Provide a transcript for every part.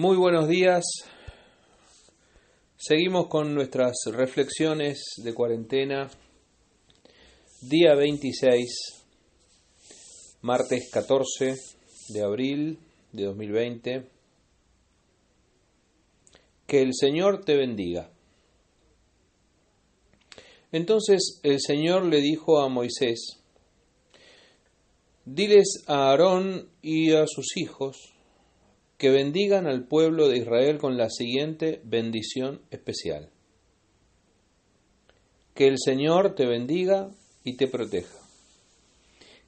Muy buenos días. Seguimos con nuestras reflexiones de cuarentena. Día 26, martes 14 de abril de 2020. Que el Señor te bendiga. Entonces el Señor le dijo a Moisés, Diles a Aarón y a sus hijos, que bendigan al pueblo de Israel con la siguiente bendición especial. Que el Señor te bendiga y te proteja.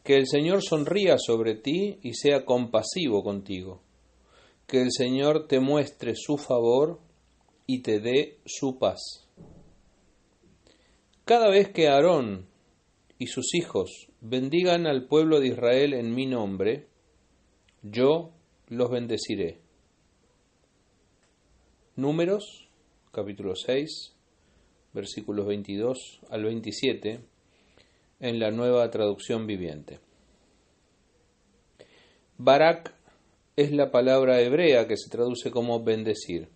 Que el Señor sonría sobre ti y sea compasivo contigo. Que el Señor te muestre su favor y te dé su paz. Cada vez que Aarón y sus hijos bendigan al pueblo de Israel en mi nombre, yo los bendeciré. Números, capítulo 6, versículos 22 al 27, en la nueva traducción viviente. Barak es la palabra hebrea que se traduce como bendecir.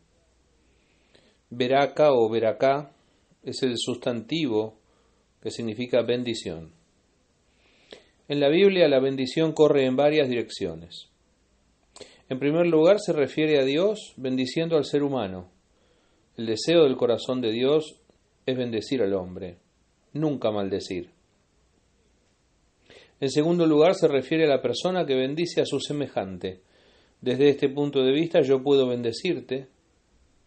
Beraka o Beraká es el sustantivo que significa bendición. En la Biblia la bendición corre en varias direcciones. En primer lugar, se refiere a Dios bendiciendo al ser humano. El deseo del corazón de Dios es bendecir al hombre, nunca maldecir. En segundo lugar, se refiere a la persona que bendice a su semejante. Desde este punto de vista yo puedo bendecirte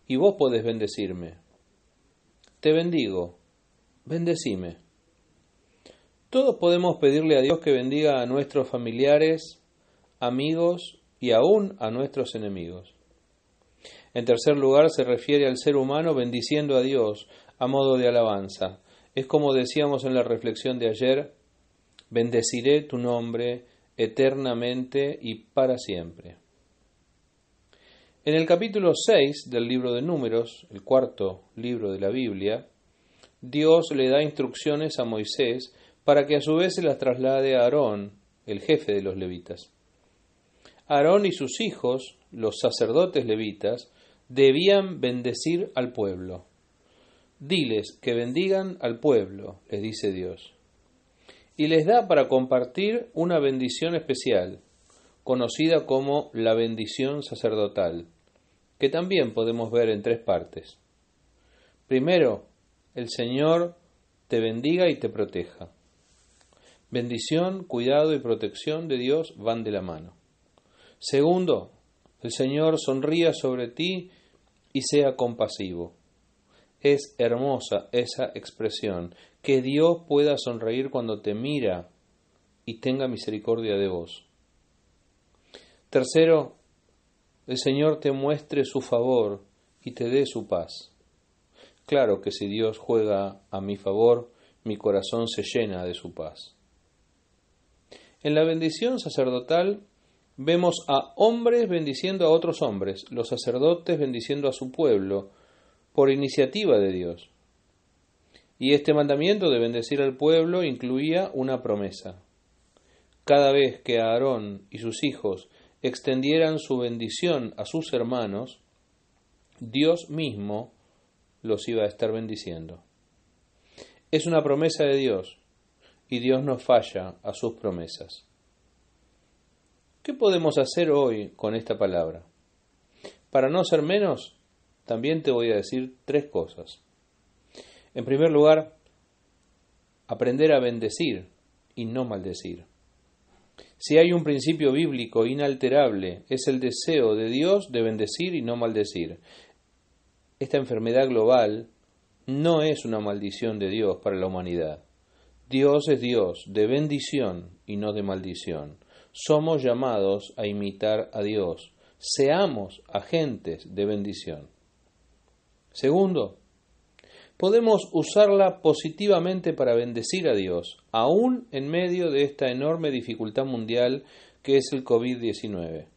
y vos podés bendecirme. Te bendigo, bendecime. Todos podemos pedirle a Dios que bendiga a nuestros familiares, amigos y aún a nuestros enemigos. En tercer lugar, se refiere al ser humano bendiciendo a Dios a modo de alabanza. Es como decíamos en la reflexión de ayer, bendeciré tu nombre eternamente y para siempre. En el capítulo 6 del libro de Números, el cuarto libro de la Biblia, Dios le da instrucciones a Moisés para que a su vez se las traslade a Aarón, el jefe de los levitas. Aarón y sus hijos, los sacerdotes levitas, debían bendecir al pueblo. Diles que bendigan al pueblo, les dice Dios. Y les da para compartir una bendición especial, conocida como la bendición sacerdotal, que también podemos ver en tres partes. Primero, el Señor te bendiga y te proteja. Bendición, cuidado y protección de Dios van de la mano. Segundo, el Señor sonría sobre ti y sea compasivo. Es hermosa esa expresión, que Dios pueda sonreír cuando te mira y tenga misericordia de vos. Tercero, el Señor te muestre su favor y te dé su paz. Claro que si Dios juega a mi favor, mi corazón se llena de su paz. En la bendición sacerdotal vemos a hombres bendiciendo a otros hombres, los sacerdotes bendiciendo a su pueblo, por iniciativa de Dios. Y este mandamiento de bendecir al pueblo incluía una promesa. Cada vez que Aarón y sus hijos extendieran su bendición a sus hermanos, Dios mismo los iba a estar bendiciendo. Es una promesa de Dios y Dios no falla a sus promesas. ¿Qué podemos hacer hoy con esta palabra? Para no ser menos, también te voy a decir tres cosas. En primer lugar, aprender a bendecir y no maldecir. Si hay un principio bíblico inalterable, es el deseo de Dios de bendecir y no maldecir. Esta enfermedad global no es una maldición de Dios para la humanidad. Dios es Dios de bendición y no de maldición somos llamados a imitar a Dios. Seamos agentes de bendición. Segundo, podemos usarla positivamente para bendecir a Dios, aún en medio de esta enorme dificultad mundial que es el COVID-19.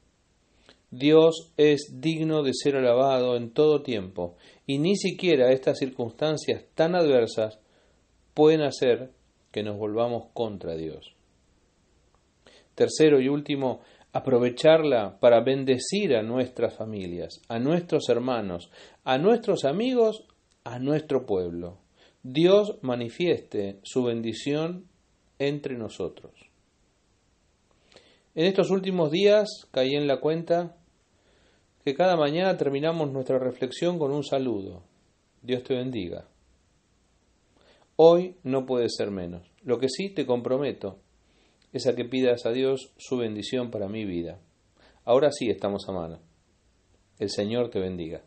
Dios es digno de ser alabado en todo tiempo, y ni siquiera estas circunstancias tan adversas pueden hacer que nos volvamos contra Dios. Tercero y último, aprovecharla para bendecir a nuestras familias, a nuestros hermanos, a nuestros amigos, a nuestro pueblo. Dios manifieste su bendición entre nosotros. En estos últimos días caí en la cuenta que cada mañana terminamos nuestra reflexión con un saludo. Dios te bendiga. Hoy no puede ser menos. Lo que sí te comprometo es a que pidas a Dios su bendición para mi vida. Ahora sí estamos a mano. El Señor te bendiga.